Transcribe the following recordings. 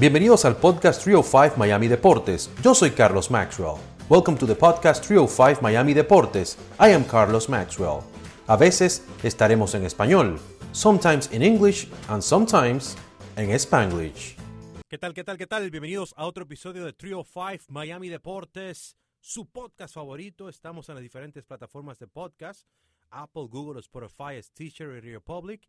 Bienvenidos al podcast 305 Miami Deportes. Yo soy Carlos Maxwell. Welcome to the podcast 305 Miami Deportes. I am Carlos Maxwell. A veces estaremos en español, sometimes in English and sometimes en Spanglish. ¿Qué tal, qué tal, qué tal? Bienvenidos a otro episodio de 305 Miami Deportes, su podcast favorito. Estamos en las diferentes plataformas de podcast, Apple, Google, Spotify, Stitcher y Radio Public.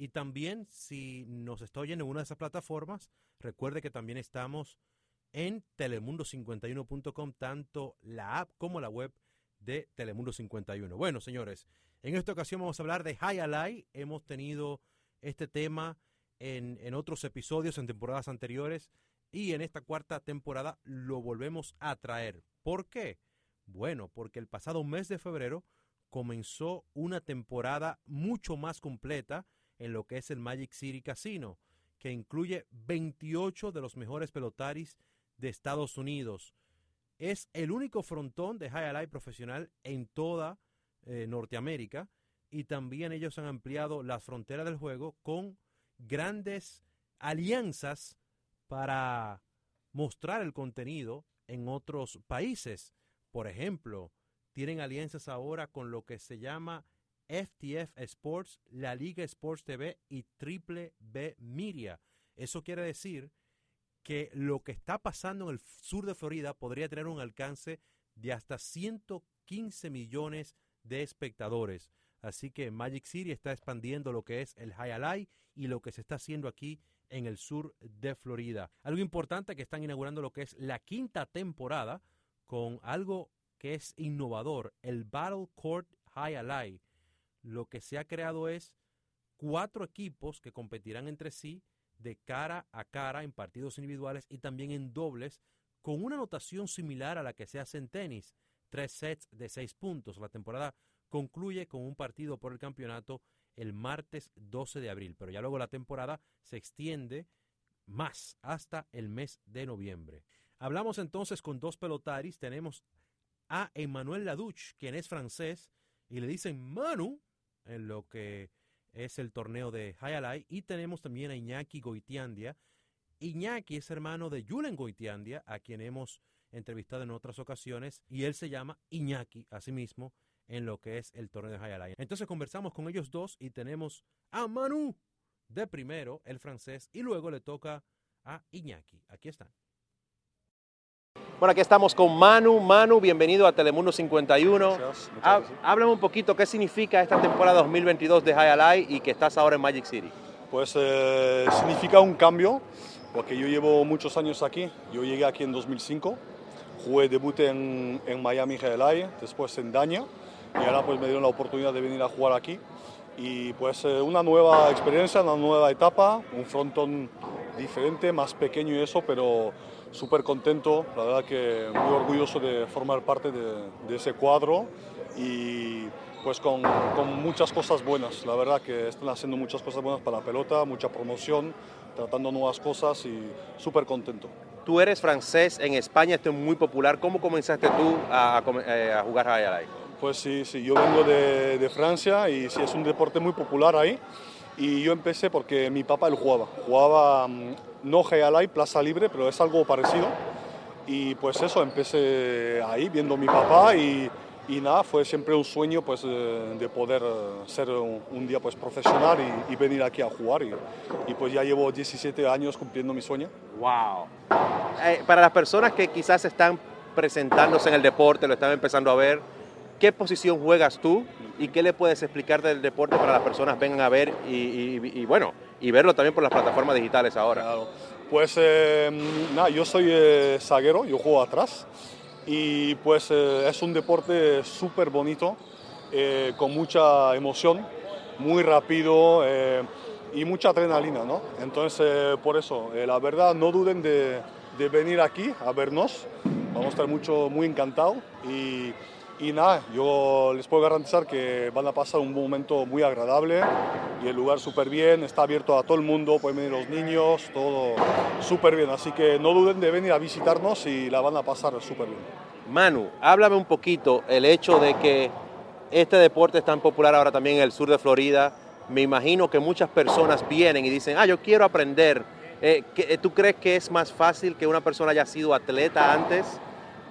Y también, si nos está oyendo en una de esas plataformas, recuerde que también estamos en telemundo51.com, tanto la app como la web de Telemundo 51. Bueno, señores, en esta ocasión vamos a hablar de High Alay. Hemos tenido este tema en, en otros episodios, en temporadas anteriores, y en esta cuarta temporada lo volvemos a traer. ¿Por qué? Bueno, porque el pasado mes de febrero comenzó una temporada mucho más completa en lo que es el Magic City Casino, que incluye 28 de los mejores pelotaris de Estados Unidos. Es el único frontón de High Alive profesional en toda eh, Norteamérica y también ellos han ampliado las fronteras del juego con grandes alianzas para mostrar el contenido en otros países. Por ejemplo, tienen alianzas ahora con lo que se llama FTF Sports, la Liga Sports TV y Triple B Media. Eso quiere decir que lo que está pasando en el sur de Florida podría tener un alcance de hasta 115 millones de espectadores. Así que Magic City está expandiendo lo que es el High Alay y lo que se está haciendo aquí en el sur de Florida. Algo importante que están inaugurando lo que es la quinta temporada con algo que es innovador, el Battle Court High Alay lo que se ha creado es cuatro equipos que competirán entre sí de cara a cara en partidos individuales y también en dobles con una anotación similar a la que se hace en tenis, tres sets de seis puntos. La temporada concluye con un partido por el campeonato el martes 12 de abril, pero ya luego la temporada se extiende más hasta el mes de noviembre. Hablamos entonces con dos pelotaris, tenemos a Emmanuel Laduch, quien es francés, y le dicen Manu, en lo que es el torneo de Hayalay. Y tenemos también a Iñaki Goitiandia. Iñaki es hermano de Julen Goitiandia, a quien hemos entrevistado en otras ocasiones, y él se llama Iñaki, asimismo, en lo que es el torneo de Hayalay. Entonces conversamos con ellos dos y tenemos a Manu de primero, el francés, y luego le toca a Iñaki. Aquí están. Bueno, aquí estamos con Manu. Manu, bienvenido a Telemundo 51. Háblame un poquito qué significa esta temporada 2022 de High Alay y que estás ahora en Magic City. Pues eh, significa un cambio, porque yo llevo muchos años aquí. Yo llegué aquí en 2005, jugué debut en, en Miami High Alay, después en Daña, y ahora pues me dieron la oportunidad de venir a jugar aquí. Y pues eh, una nueva experiencia, una nueva etapa, un frontón diferente, más pequeño y eso, pero súper contento, la verdad que muy orgulloso de formar parte de, ese cuadro y pues con, con, muchas cosas buenas, la verdad que están haciendo muchas cosas buenas para la pelota, mucha promoción, tratando nuevas cosas y súper contento. Tú eres francés, en España esto es muy popular, ¿cómo comenzaste tú a, eh, a, jugar a Pues sí, sí, yo vengo de, de Francia y sí, es un deporte muy popular ahí. Y yo empecé porque mi papá él jugaba. Jugaba mm, no Gealay, Plaza Libre, pero es algo parecido. Y pues eso, empecé ahí viendo a mi papá y, y nada, fue siempre un sueño pues de poder eh, ser un, día pues profesional y, venir aquí a jugar. Y, y, pues ya llevo 17 años cumpliendo mi sueño. ¡Wow! Eh, para las personas que quizás están presentándose en el deporte, lo están empezando a ver, ¿qué posición juegas tú y qué le puedes explicar del deporte para las personas vengan a ver y, bueno, y verlo también por las plataformas digitales ahora? Pues eh, nada, yo soy eh, zaguero, yo juego atrás y pues eh, es un deporte súper bonito, con mucha emoción, muy rápido y mucha adrenalina, ¿no? Entonces, por eso, la verdad, no duden de, de venir aquí a vernos, vamos a estar mucho, muy encantados y y nada, yo les puedo garantizar que van a pasar un momento muy agradable y el lugar súper bien, está abierto a todo el mundo, pueden venir los niños, todo súper bien. Así que no duden de venir a visitarnos y la van a pasar súper bien. Manu, háblame un poquito el hecho de que este deporte es tan popular ahora también en el sur de Florida. Me imagino que muchas personas vienen y dicen, ah, yo quiero aprender Eh, ¿qué- ¿Tú crees que es más fácil que una persona haya sido atleta antes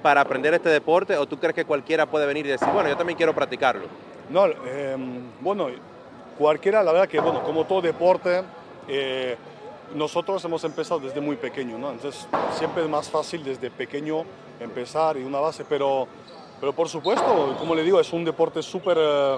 para aprender este deporte o tú crees que cualquiera puede venir y decir, bueno, yo también quiero practicarlo? No, eh, bueno, cualquiera, la verdad que, bueno, como todo deporte, eh, nosotros hemos empezado desde muy pequeño, ¿no? Entonces, siempre es más fácil desde pequeño empezar y una base, pero, pero por supuesto, como le digo, es un deporte súper eh,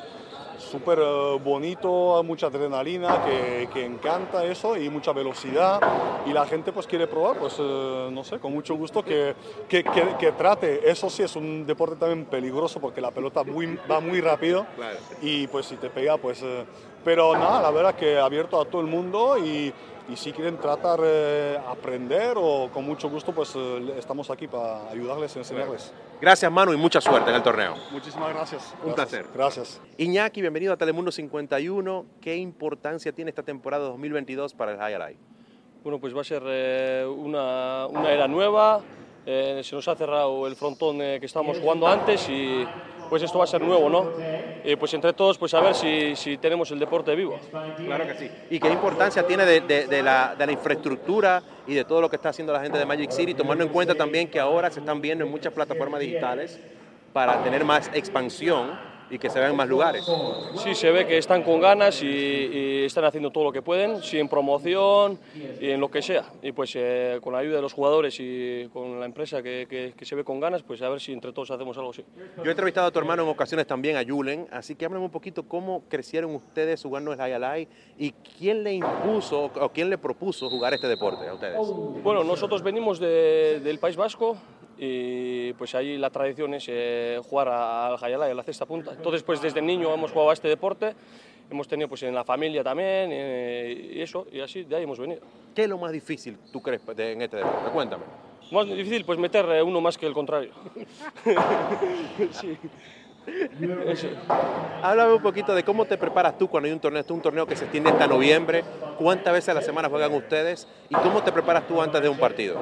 súper eh, bonito, mucha adrenalina, que, que encanta eso y mucha velocidad y la gente pues quiere probar, pues eh, no sé, con mucho gusto que, que, que- que trate. Eso sí, es un deporte también peligroso porque la pelota muy, va muy rápido Claro. y pues si te pega, pues... eh, pero nada, la verdad que abierto a todo el mundo y, y si quieren tratar de aprender o con mucho gusto, pues eh, estamos aquí para ayudarles y enseñarles. Gracias, Manu, y mucha suerte en el torneo. Muchísimas gracias. Un Gracias. placer. Gracias. Iñaki, bienvenido a Telemundo 51. ¿Qué importancia tiene esta temporada 2022 para el Highlight? Bueno, pues va a ser eh, una, una era nueva. Eh, se nos ha cerrado el frontón eh, que estábamos jugando antes y pues esto va a ser nuevo, ¿no? Y pues entre todos, pues a ver si, si tenemos el deporte vivo. Claro que sí. ¿Y qué importancia tiene de, de- de la, de la infraestructura y de todo lo que está haciendo la gente de Magic City, tomando en cuenta también que ahora se están viendo en muchas plataformas digitales para tener más expansión y que se vean más lugares? Sí, se ve que están con ganas y, y están haciendo todo lo que pueden, sin promoción y en lo que sea. Y pues eh, con la ayuda de los jugadores y con la empresa que, que- que se ve con ganas, pues a ver si entre todos hacemos algo así. Yo he entrevistado a tu hermano en ocasiones también, a Julen, así que háblame un poquito cómo crecieron ustedes jugando el Highlight y quién le impuso o quién le propuso jugar este deporte a ustedes. Bueno, nosotros venimos de- del País Vasco y pues ahí la tradición es eh, jugar al Jayala y a la cesta punta. Entonces, pues desde niño hemos jugado a este deporte, hemos tenido pues en la familia también eh, y eso, y así de ahí hemos venido. ¿Qué es lo más difícil, tú crees, de- en este deporte? Cuéntame. Más difícil pues meter eh, uno más que el contrario. sí. Háblame un poquito de cómo te preparas tú cuando hay un torneo. Un torneo que se extiende hasta noviembre. ¿Cuántas veces a la semana juegan ustedes? ¿Y cómo te preparas tú antes de un partido?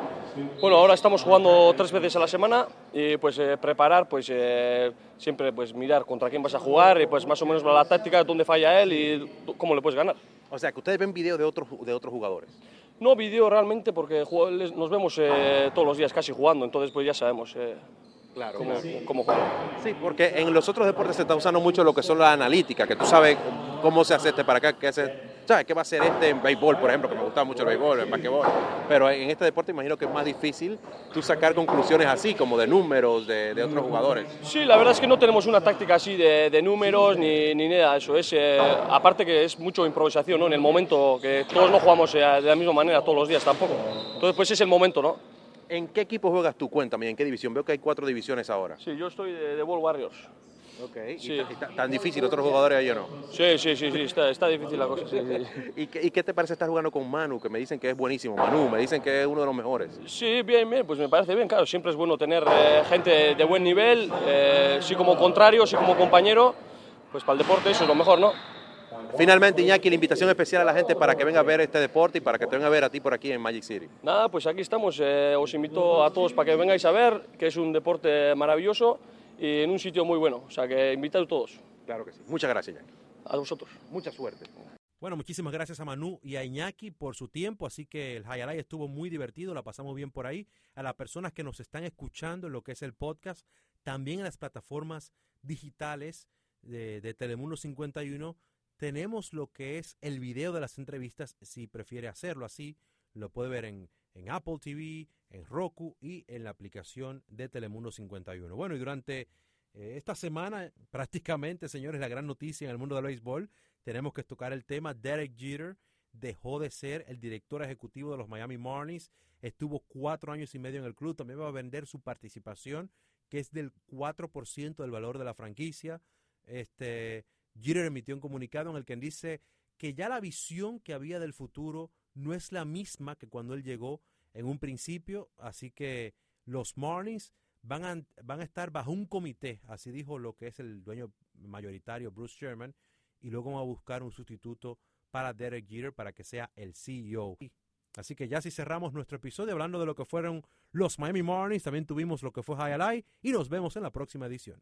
Bueno, ahora estamos jugando tres veces a la semana y pues eh, preparar, pues eh, siempre pues mirar contra quién vas a jugar y pues más o menos la táctica, dónde falla él y cómo le puedes ganar. O sea, que ustedes ven videos de otros, de otros jugadores. No vídeo realmente porque nos vemos eh, todos los días casi jugando, entonces pues ya sabemos Claro. cómo, cómo jugar. Sí, porque en los otros deportes se está usando mucho lo que son las analíticas, que tú sabes cómo se hace este para acá, qué, hace, sabes qué va a hacer este en béisbol, por ejemplo, que me gusta mucho el béisbol, el basquetbol. Pero en este deporte imagino que es más difícil tú sacar conclusiones así, como de números de, de otros jugadores. Sí, la verdad es que no tenemos una táctica así de, de números ni, ni nada de eso. Es, eh, aparte que es mucho improvisación, ¿no? En el momento que todos no jugamos eh, de la misma manera todos los días tampoco. Entonces pues es el momento, ¿no? ¿En qué equipo juegas tú? Cuéntame, ¿en qué división? Veo que hay cuatro divisiones ahora. Sí, yo estoy de, de Ball Warriors. Ok. Sí. Y, ta- tan difícil, otros jugadores ahí o no. Sí, sí, sí, sí, está, está difícil la cosa. sí, sí. ¿Y qué, y qué te parece estar jugando con Manu? Que me dicen que es buenísimo. Manu, me dicen que es uno de los mejores. Sí, bien, bien, pues me parece bien, claro, siempre es bueno tener eh, gente de buen nivel, eh, sí como contrario, sí como compañero, pues para el deporte eso es lo mejor, ¿no? Finalmente, Iñaki, la invitación especial a la gente para que venga a ver este deporte y para que te venga a ver a ti por aquí en Magic City. Nada, pues aquí estamos, eh, os invito a todos para que vengáis a ver, que es un deporte maravilloso y en un sitio muy bueno, o sea que invitad a todos, Claro que sí. Muchas gracias, Iñaki. a vosotros. Mucha suerte. Bueno, muchísimas gracias a Manu y a Iñaki por su tiempo, así que el Highlight estuvo muy divertido, la pasamos bien por ahí. A las personas que nos están escuchando en lo que es el podcast, también en las plataformas digitales de, de Telemundo 51, tenemos lo que es el video de las entrevistas, si prefiere hacerlo así, lo puede ver en, en Apple TV, en Roku y en la aplicación de Telemundo 51. Bueno, y durante eh, esta semana, prácticamente, señores, la gran noticia en el mundo del béisbol, tenemos que tocar el tema. Derek Jeter dejó de ser el director ejecutivo de los Miami Marlins. Estuvo cuatro años y medio en el club. También va a vender su participación, que es del 4% del valor de la franquicia. Este, Jeter emitió un comunicado en el que dice que ya la visión que había del futuro no es la misma que cuando él llegó en un principio. Así que los Marlins van a, estar bajo un comité, así dijo lo que es el dueño mayoritario Bruce Sherman, y luego van a buscar un sustituto para Derek Jeter para que sea el CEO. Así que ya si cerramos nuestro episodio hablando de lo que fueron los Miami Marlins, también tuvimos lo que fue Highlight y nos vemos en la próxima edición.